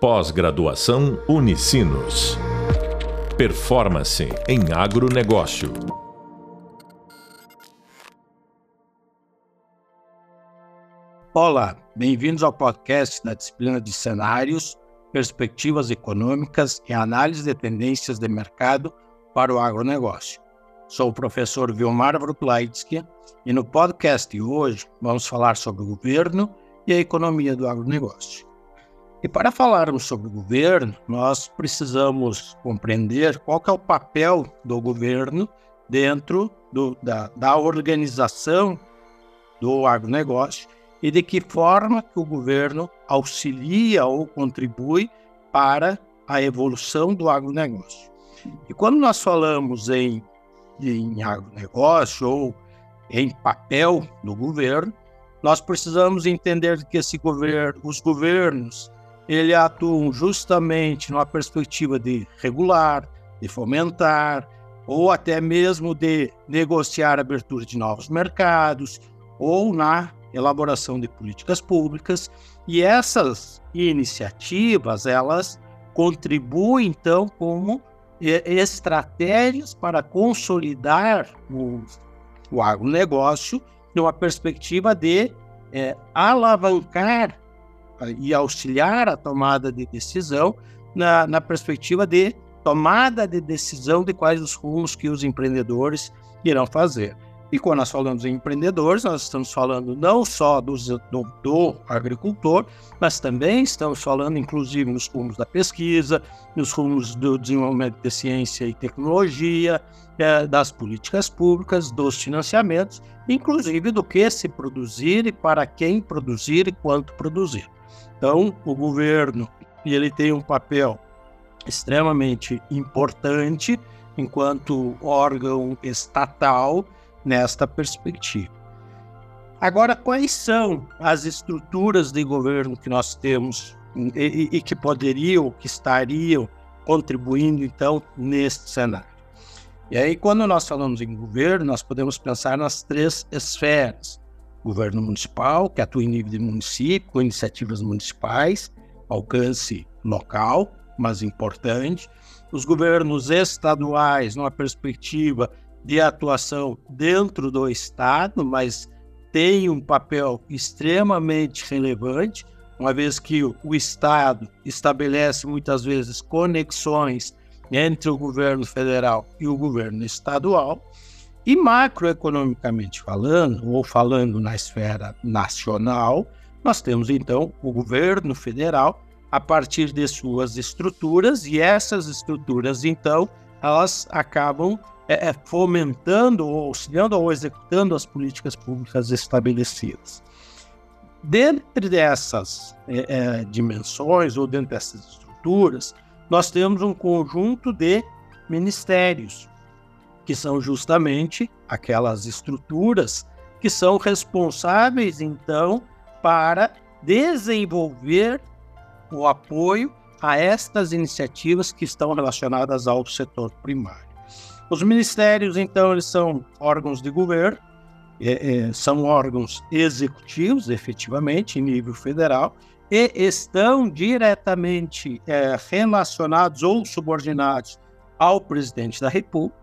Pós-graduação Unicinos. Performance em agronegócio. Olá, bem-vindos ao podcast da disciplina de cenários, perspectivas econômicas e análise de tendências de mercado para o agronegócio. Sou o professor Vilmar Vrutlaitsky e no podcast de hoje vamos falar sobre o governo e a economia do agronegócio. E para falarmos sobre o governo, nós precisamos compreender qual é o papel do governo dentro do, da, da organização do agronegócio e de que forma que o governo auxilia ou contribui para a evolução do agronegócio. E quando nós falamos em, em agronegócio ou em papel do governo, nós precisamos entender que esse governo, os governos ele atuam justamente numa perspectiva de regular, de fomentar, ou até mesmo de negociar a abertura de novos mercados, ou na elaboração de políticas públicas. E essas iniciativas, elas contribuem, então, como estratégias para consolidar o, o agronegócio numa perspectiva de é, alavancar e auxiliar a tomada de decisão na, na perspectiva de tomada de decisão de quais os rumos que os empreendedores irão fazer. E quando nós falamos em empreendedores, nós estamos falando não só do, do, do, agricultor, mas também estamos falando, inclusive, nos rumos da pesquisa, nos rumos do desenvolvimento de ciência e tecnologia, é, das políticas públicas, dos financiamentos, inclusive do que se produzir e para quem produzir e quanto produzir. Então, o governo ele tem um papel extremamente importante enquanto órgão estatal nesta perspectiva. Agora, quais são as estruturas de governo que nós temos e, e que poderiam, que estariam contribuindo, então, neste cenário? E aí, quando nós falamos em governo, nós podemos pensar nas três esferas governo municipal, que atua em nível de município, com iniciativas municipais, alcance local, mas importante. Os governos estaduais, numa perspectiva de atuação dentro do Estado, mas tem um papel extremamente relevante, uma vez que o Estado estabelece muitas vezes conexões entre o governo federal e o governo estadual. E macroeconomicamente falando, ou falando na esfera nacional, nós temos então o governo federal a partir de suas estruturas, e essas estruturas, então, elas acabam é, é fomentando ou auxiliando ou executando as políticas públicas estabelecidas. Dentro dessas é, é, dimensões ou dentro dessas estruturas, nós temos um conjunto de ministérios, que são justamente aquelas estruturas que são responsáveis, então, para desenvolver o apoio a estas iniciativas que estão relacionadas ao setor primário. Os ministérios, então, eles são órgãos de governo, é, é, são órgãos executivos, efetivamente, em nível federal, e estão diretamente é, relacionados ou subordinados ao presidente da República,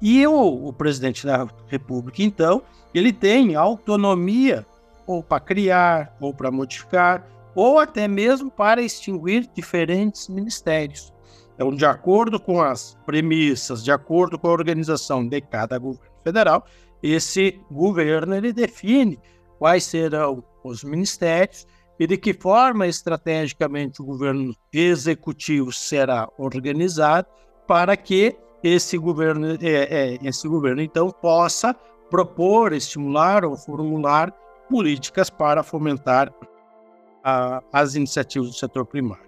e o, o presidente da República, então, ele tem autonomia ou para criar, ou para modificar, ou até mesmo para extinguir diferentes ministérios. Então, de acordo com as premissas, de acordo com a organização de cada governo federal, esse governo ele define quais serão os ministérios e de que forma estrategicamente o governo executivo será organizado para que esse governo, é, é, esse governo então possa propor, estimular ou formular políticas para fomentar a, as iniciativas do setor primário.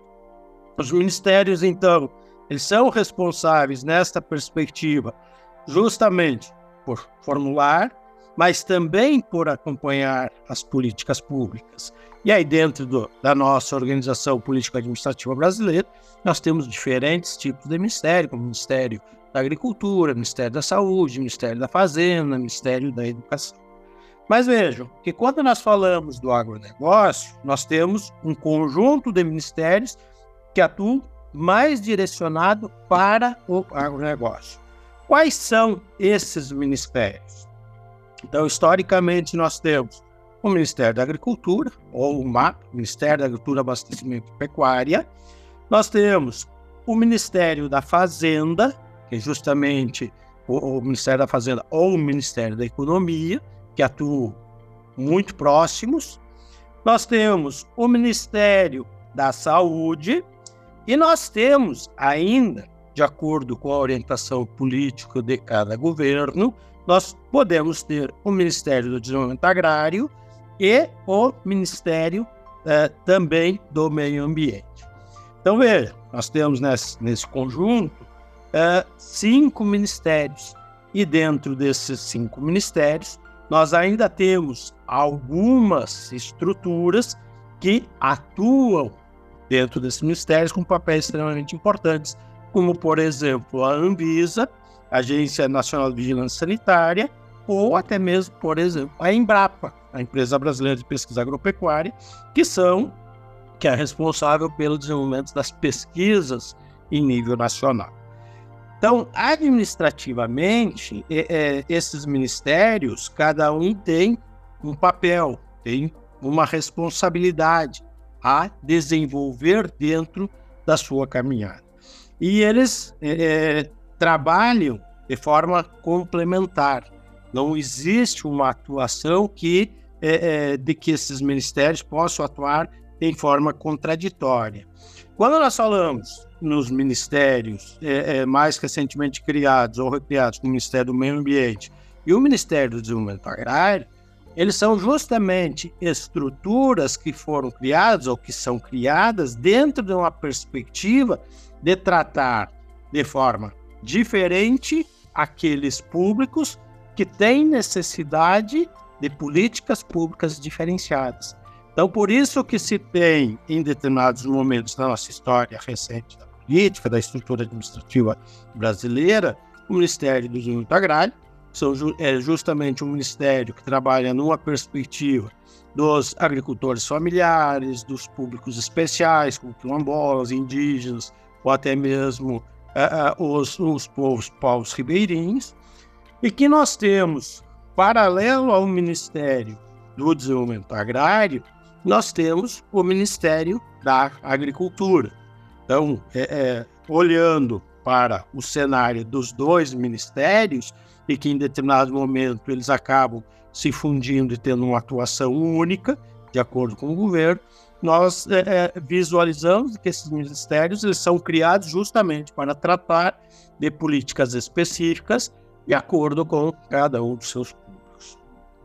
Os ministérios, então, eles são responsáveis nesta perspectiva justamente por formular, mas também por acompanhar as políticas públicas. E aí, dentro do, da nossa organização político-administrativa brasileira, nós temos diferentes tipos de ministério, como o Ministério da Agricultura, Ministério da Saúde, Ministério da Fazenda, Ministério da Educação. Mas vejam que quando nós falamos do agronegócio, nós temos um conjunto de ministérios que atuam mais direcionado para o agronegócio. Quais são esses ministérios? Então, historicamente, nós temos o Ministério da Agricultura, ou o MAP, Ministério da Agricultura, Abastecimento e Pecuária. Nós temos o Ministério da Fazenda, que é justamente o, o Ministério da Fazenda ou o Ministério da Economia, que atuam muito próximos. Nós temos o Ministério da Saúde e nós temos ainda, de acordo com a orientação política de cada governo, nós podemos ter o Ministério do Desenvolvimento Agrário e o Ministério eh, também do Meio Ambiente. Então, veja, nós temos nesse, nesse conjunto eh, cinco ministérios, e dentro desses cinco ministérios, nós ainda temos algumas estruturas que atuam dentro desses ministérios com papéis extremamente importantes, como, por exemplo, a Anvisa, Agência Nacional de Vigilância Sanitária, ou até mesmo, por exemplo, a Embrapa, a Empresa Brasileira de Pesquisa Agropecuária, que são que é responsável pelo desenvolvimento das pesquisas em nível nacional. Então, administrativamente, é, é, esses ministérios, cada um tem um papel, tem uma responsabilidade a desenvolver dentro da sua caminhada. E eles é, é, trabalham de forma complementar. Não existe uma atuação que é, é, de que esses ministérios possam atuar em forma contraditória. Quando nós falamos nos ministérios é, é, mais recentemente criados ou recriados, como o Ministério do Meio Ambiente e o Ministério do Desenvolvimento Agrário, eles são justamente estruturas que foram criadas ou que são criadas dentro de uma perspectiva de tratar de forma diferente aqueles públicos que têm necessidade de políticas públicas diferenciadas. Então, por isso que se tem, em determinados momentos da nossa história recente da política, da estrutura administrativa brasileira, o Ministério do Desenvolvimento Agrário, são, é justamente um ministério que trabalha numa perspectiva dos agricultores familiares, dos públicos especiais, como quilombolas, indígenas, ou até mesmo uh, uh, os, os povos, povos ribeirinhos, e que nós temos, paralelo ao Ministério do Desenvolvimento Agrário, nós temos o Ministério da Agricultura. Então, é, é, olhando para o cenário dos dois ministérios, e que em determinado momento eles acabam se fundindo e tendo uma atuação única, de acordo com o governo, nós é, é, visualizamos que esses ministérios eles são criados justamente para tratar de políticas específicas de acordo com cada um dos seus públicos.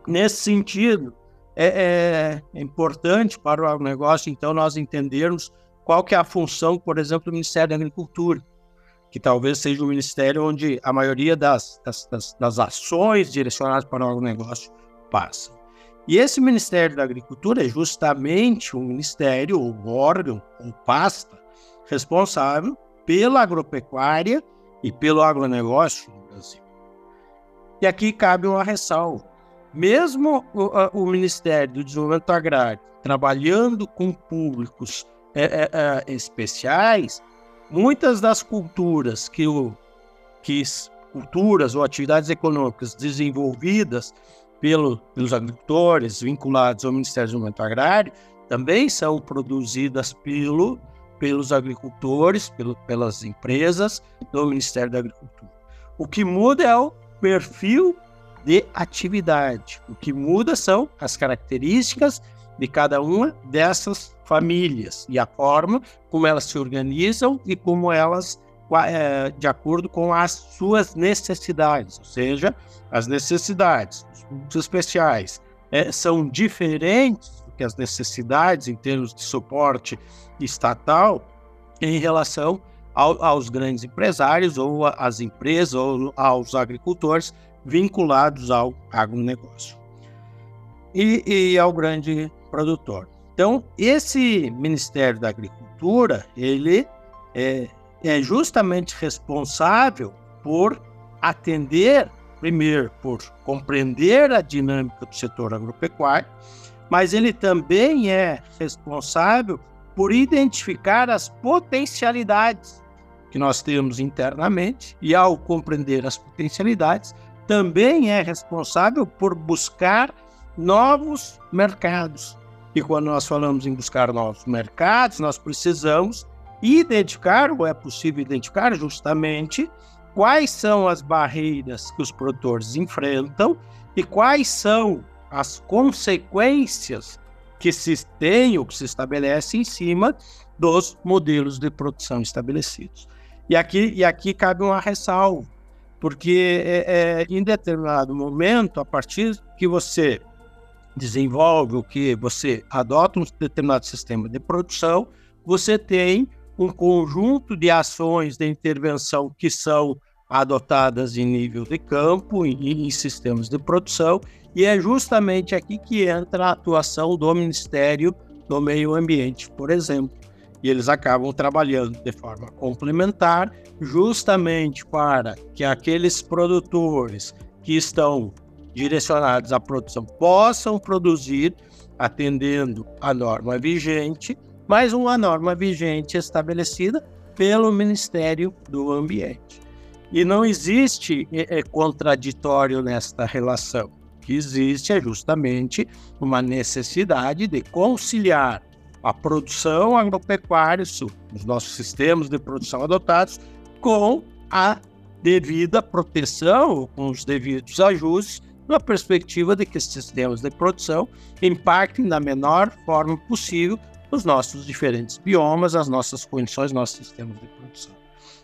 Nesse sentido, é, é, é importante para o negócio, então, nós entendermos qual que é a função, por exemplo, do Ministério da Agricultura que talvez seja o ministério onde a maioria das, das, das, das ações direcionadas para o agronegócio passam. E esse Ministério da Agricultura é justamente o ministério, um órgão, ou pasta, responsável pela agropecuária e pelo agronegócio no Brasil. E aqui cabe uma ressalva. Mesmo o, o Ministério do Desenvolvimento Agrário trabalhando com públicos é, é, é, especiais, muitas das culturas que o que culturas ou atividades econômicas desenvolvidas pelo, pelos agricultores vinculados ao Ministério do Desenvolvimento Agrário também são produzidas pelo, pelos agricultores, pelo, pelas empresas do Ministério da Agricultura. O que muda é o perfil de atividade. O que muda são as características de cada uma dessas famílias e a forma como elas se organizam e como elas, é, de acordo com as suas necessidades, ou seja, as necessidades dos públicos especiais é, são diferentes do que as necessidades em termos de suporte estatal em relação ao, aos grandes empresários ou às empresas ou aos agricultores vinculados ao agronegócio e, e ao grande produtor. Então, esse Ministério da Agricultura, ele é, é justamente responsável por atender, primeiro, por compreender a dinâmica do setor agropecuário, mas ele também é responsável por identificar as potencialidades que nós temos internamente e, ao compreender as potencialidades, também é responsável por buscar novos mercados. E quando nós falamos em buscar novos mercados, nós precisamos identificar, ou é possível identificar justamente, quais são as barreiras que os produtores enfrentam e quais são as consequências que se tem ou que se estabelece em cima dos modelos de produção estabelecidos. E aqui, e aqui cabe uma ressalva, porque é, é, em determinado momento, a partir que você desenvolve, o que você adota um determinado sistema de produção, você tem um conjunto de ações de intervenção que são adotadas em nível de campo, em, em sistemas de produção, e é justamente aqui que entra a atuação do Ministério do Meio Ambiente, por exemplo. E eles acabam trabalhando de forma complementar, justamente para que aqueles produtores que estão direcionados à produção possam produzir atendendo a norma vigente, mas uma norma vigente estabelecida pelo Ministério do Ambiente. E não existe é, é, contraditório nesta relação. O que existe é justamente uma necessidade de conciliar a produção agropecuária, os nossos sistemas de produção adotados, com a devida proteção, com os devidos ajustes na perspectiva de que esses sistemas de produção impactem da menor forma possível os nossos diferentes biomas, as nossas condições, nossos sistemas de produção.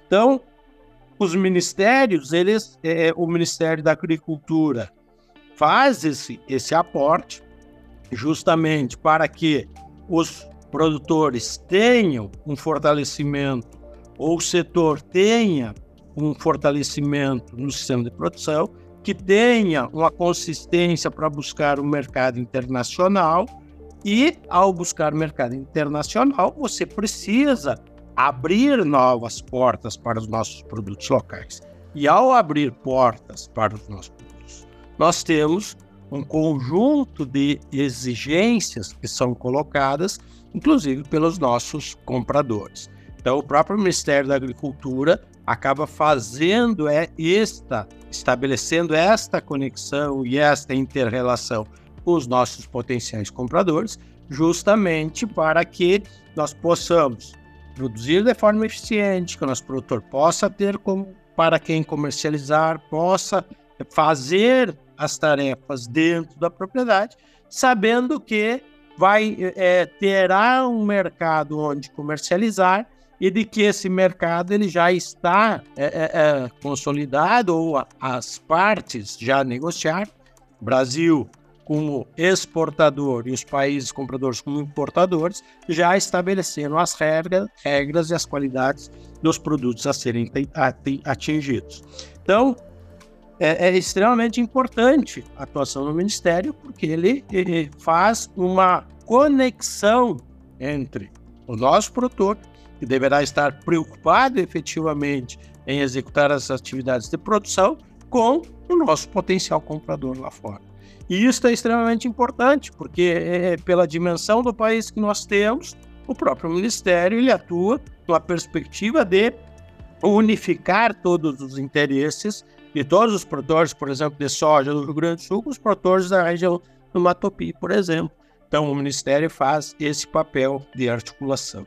Então, os ministérios, eles, é, o Ministério da Agricultura faz esse, esse aporte justamente para que os produtores tenham um fortalecimento ou o setor tenha um fortalecimento no sistema de produção que tenha uma consistência para buscar o um mercado internacional e, ao buscar mercado internacional, você precisa abrir novas portas para os nossos produtos locais. E, ao abrir portas para os nossos produtos, nós temos um conjunto de exigências que são colocadas, inclusive pelos nossos compradores. Então, o próprio Ministério da Agricultura acaba fazendo é esta, estabelecendo esta conexão e esta interrelação com os nossos potenciais compradores, justamente para que nós possamos produzir de forma eficiente, que o nosso produtor possa ter como para quem comercializar, possa fazer as tarefas dentro da propriedade, sabendo que vai é, terá um mercado onde comercializar e de que esse mercado ele já está é, é, é consolidado ou as partes já negociaram. Brasil como exportador e os países compradores como importadores já estabeleceram as regras, regras e as qualidades dos produtos a serem atingidos. Então, é, é, extremamente importante a atuação do Ministério, porque ele, ele faz uma conexão entre o nosso produtor que deverá estar preocupado efetivamente em executar as atividades de produção com o nosso potencial comprador lá fora. E isso é extremamente importante, porque é, é pela dimensão do país que nós temos, o próprio Ministério ele atua numa perspectiva de unificar todos os interesses de todos os produtores, por exemplo, de soja do Rio Grande do Sul, com os produtores da região do Matopi, por exemplo. Então, o Ministério faz esse papel de articulação.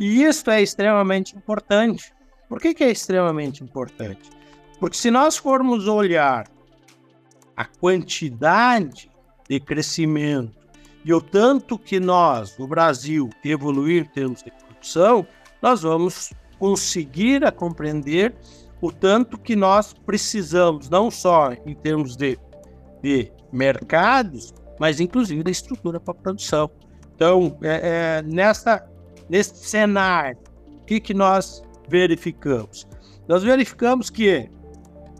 E isso é extremamente importante. Por que, que é extremamente importante? Porque se nós formos olhar a quantidade de crescimento e o tanto que nós, no Brasil, evoluir em termos de produção, nós vamos conseguir a compreender o tanto que nós precisamos, não só em termos de, de mercados, mas inclusive da estrutura para produção. Então, é, é, nessa nesse cenário, o que, que nós verificamos? Nós verificamos que,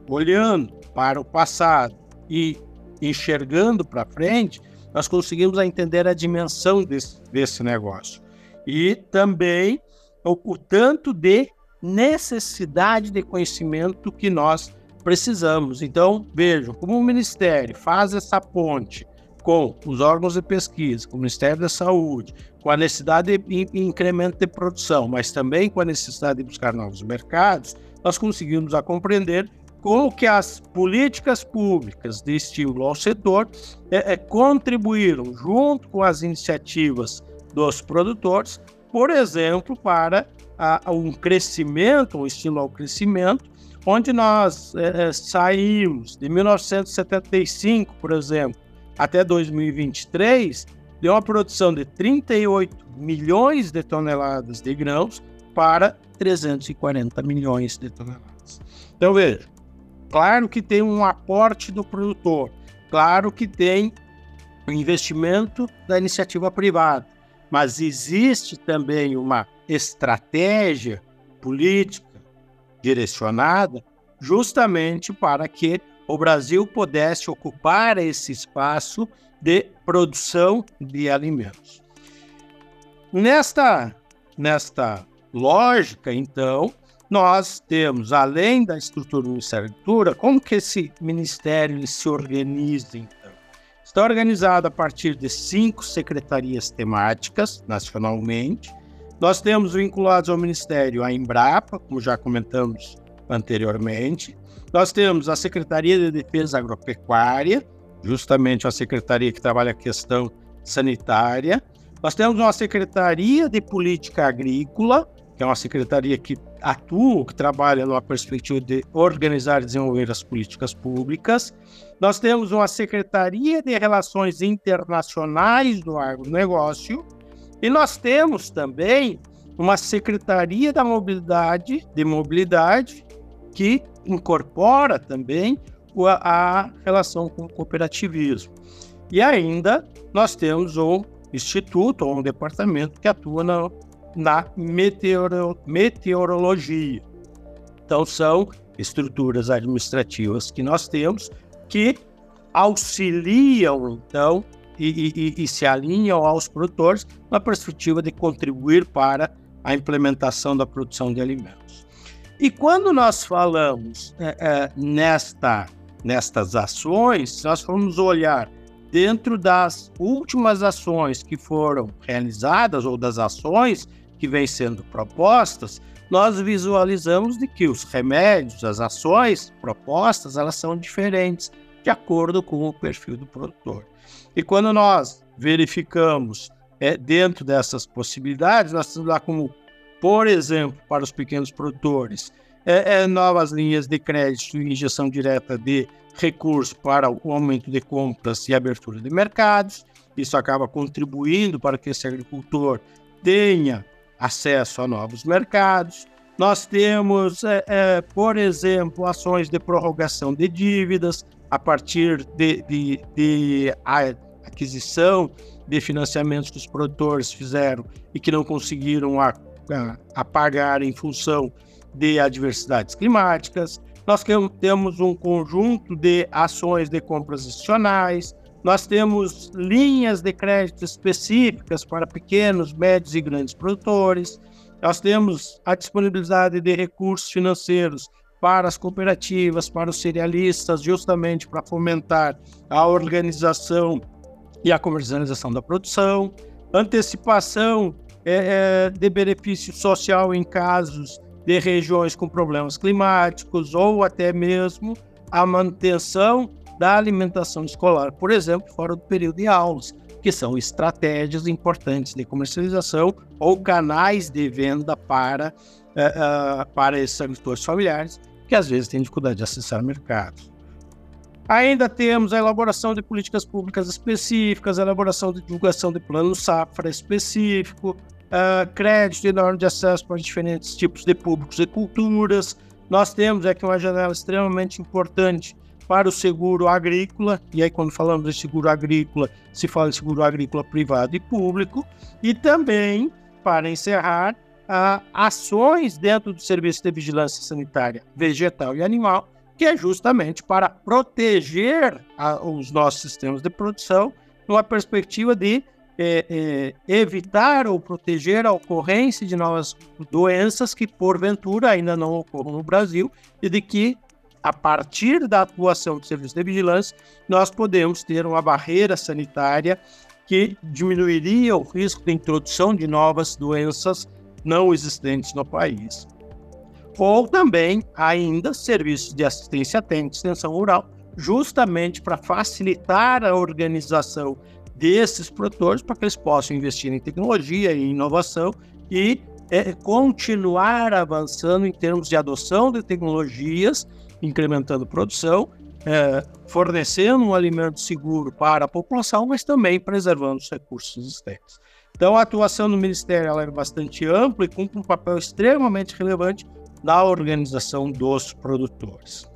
olhando para o passado e enxergando para frente, nós conseguimos entender a dimensão desse, desse negócio. E também o, o tanto de necessidade de conhecimento que nós precisamos. Então, vejam como o Ministério faz essa ponte com os órgãos de pesquisa, com o Ministério da Saúde, com a necessidade de incremento de produção, mas também com a necessidade de buscar novos mercados, nós conseguimos a compreender como que as políticas públicas de estímulo ao setor é, é, contribuíram, junto com as iniciativas dos produtores, por exemplo, para a, um crescimento, um estímulo ao crescimento, onde nós é, é saímos de 1975, por exemplo, até 2023, de uma produção de 38 milhões de toneladas de grãos para 340 milhões de toneladas. Então, veja, claro que tem um aporte do produtor, claro que tem o investimento da iniciativa privada, mas existe também uma estratégia política direcionada justamente para que o Brasil pudesse ocupar esse espaço de produção de alimentos. Nesta, nesta lógica, então, nós temos, além da estrutura do Ministério da Agricultura, como que esse ministério se organiza, então? Está organizado a partir de cinco secretarias temáticas, nacionalmente. Nós temos vinculados ao Ministério a Embrapa, como já comentamos anteriormente. Nós temos a Secretaria de Defesa Agropecuária, justamente a secretaria que trabalha a questão sanitária. Nós temos uma Secretaria de Política Agrícola, que é uma secretaria que atua, que trabalha numa perspectiva de organizar e desenvolver as políticas públicas. Nós temos uma Secretaria de Relações Internacionais do Agronegócio e nós temos também uma Secretaria da Mobilidade, de Mobilidade, que incorpora também a relação com o cooperativismo. E ainda nós temos um instituto ou um departamento que atua na, na meteoro, meteorologia. Então, são estruturas administrativas que nós temos que auxiliam, então, e, e, e, se alinham aos produtores na perspectiva de contribuir para a implementação da produção de alimentos. E quando nós falamos é, é, nesta, nestas ações, nós formos olhar dentro das últimas ações que foram realizadas ou das ações que vêm sendo propostas, nós visualizamos de que os remédios, as ações propostas, elas são diferentes de acordo com o perfil do produtor. E quando nós verificamos é, dentro dessas possibilidades, nós temos lá como por exemplo, para os pequenos produtores, é, é novas linhas de crédito e injeção direta de recursos para o aumento de compras e abertura de mercados. Isso acaba contribuindo para que esse agricultor tenha acesso a novos mercados. Nós temos, é, é, por exemplo, ações de prorrogação de dívidas a partir de, de, de aquisição de financiamentos que os produtores fizeram e que não conseguiram a a pagar em função de adversidades climáticas. Nós temos um conjunto de ações de compras adicionais, nós temos linhas de crédito específicas para pequenos, médios e grandes produtores, nós temos a disponibilidade de recursos financeiros para as cooperativas, para os cerealistas, justamente para fomentar a organização e a comercialização da produção, antecipação é, é, de benefício social em casos de regiões com problemas climáticos ou até mesmo a manutenção da alimentação escolar, por exemplo, fora do período de aulas, que são estratégias importantes de comercialização ou canais de venda para, uh, uh, para esses agricultores familiares que às vezes têm dificuldade de acessar mercados. Ainda temos a elaboração de políticas públicas específicas, a elaboração de divulgação de plano safra específico, uh, crédito e norma de acesso para diferentes tipos de públicos e culturas. Nós temos aqui uma janela extremamente importante para o seguro agrícola, e aí quando falamos de seguro agrícola, se fala de seguro agrícola privado e público, e também, para encerrar, ações dentro do Serviço de Vigilância Sanitária Vegetal e Animal, que é justamente para proteger a, os nossos sistemas de produção numa perspectiva de é, é, evitar ou proteger a ocorrência de novas doenças que, porventura, ainda não ocorram no Brasil e de que a partir da atuação do serviço de vigilância, nós podemos ter uma barreira sanitária que diminuiria o risco de introdução de novas doenças não existentes no país. Ou também, ainda, serviços de assistência técnica e extensão rural, justamente para facilitar a organização desses produtores para que eles possam investir em tecnologia e inovação e é, continuar avançando em termos de adoção de tecnologias, incrementando produção, é, fornecendo um alimento seguro para a população, mas também preservando os recursos existentes. Então, a atuação do Ministério é bastante ampla e cumpre um papel extremamente relevante na organização dos produtores.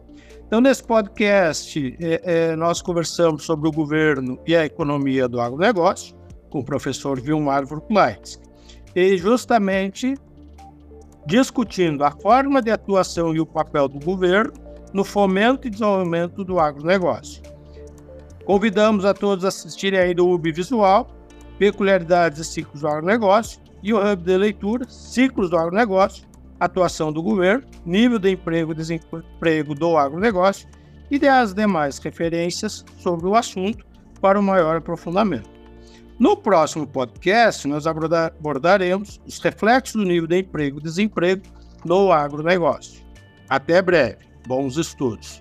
Então, nesse podcast, é, é, nós conversamos sobre o governo e a economia do agronegócio com o professor Vilmar Vrukmaitz. E justamente discutindo a forma de atuação e o papel do governo no fomento e desenvolvimento do agronegócio. Convidamos a todos a assistirem aí do UB Visual, Peculiaridades e Ciclos do Agronegócio, e o Hub de Leitura, Ciclos do Agronegócio, atuação do governo, nível de emprego e desemprego do agronegócio e as demais referências sobre o assunto para o maior aprofundamento. No próximo podcast, nós abordaremos os reflexos do nível de emprego e desemprego no agronegócio. Até breve. Bons estudos.